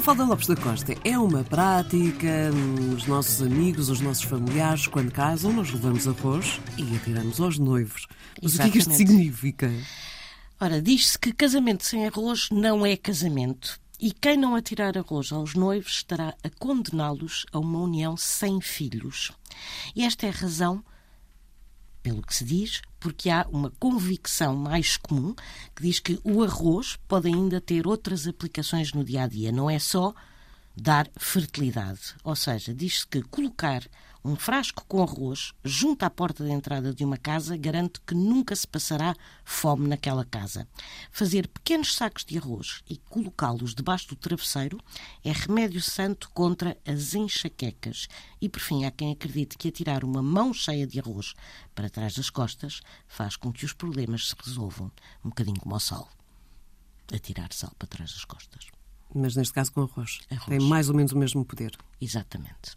Mafalda Lopes da Costa, é uma prática, os nossos amigos, os nossos familiares, quando casam, nós levamos arroz e atiramos aos noivos. Mas o que é que isto Exatamente. significa? Ora, diz-se que casamento sem arroz não é casamento. E quem não atirar arroz aos noivos estará a condená-los a uma união sem filhos. E esta é a razão, pelo que se diz, porque há uma convicção mais comum que diz que o arroz pode ainda ter outras aplicações no dia a dia, não é só dar fertilidade. Ou seja, diz-se que colocar um frasco com arroz junto à porta de entrada de uma casa garante que nunca se passará fome naquela casa. Fazer pequenos sacos de arroz e colocá-los debaixo do travesseiro é remédio santo contra as enxaquecas. E, por fim, há quem acredite que atirar uma mão cheia de arroz para trás das costas faz com que os problemas se resolvam, um bocadinho como o sal. Atirar sal para trás das costas. Mas neste caso com arroz. Arroz. Tem mais ou menos o mesmo poder. Exatamente.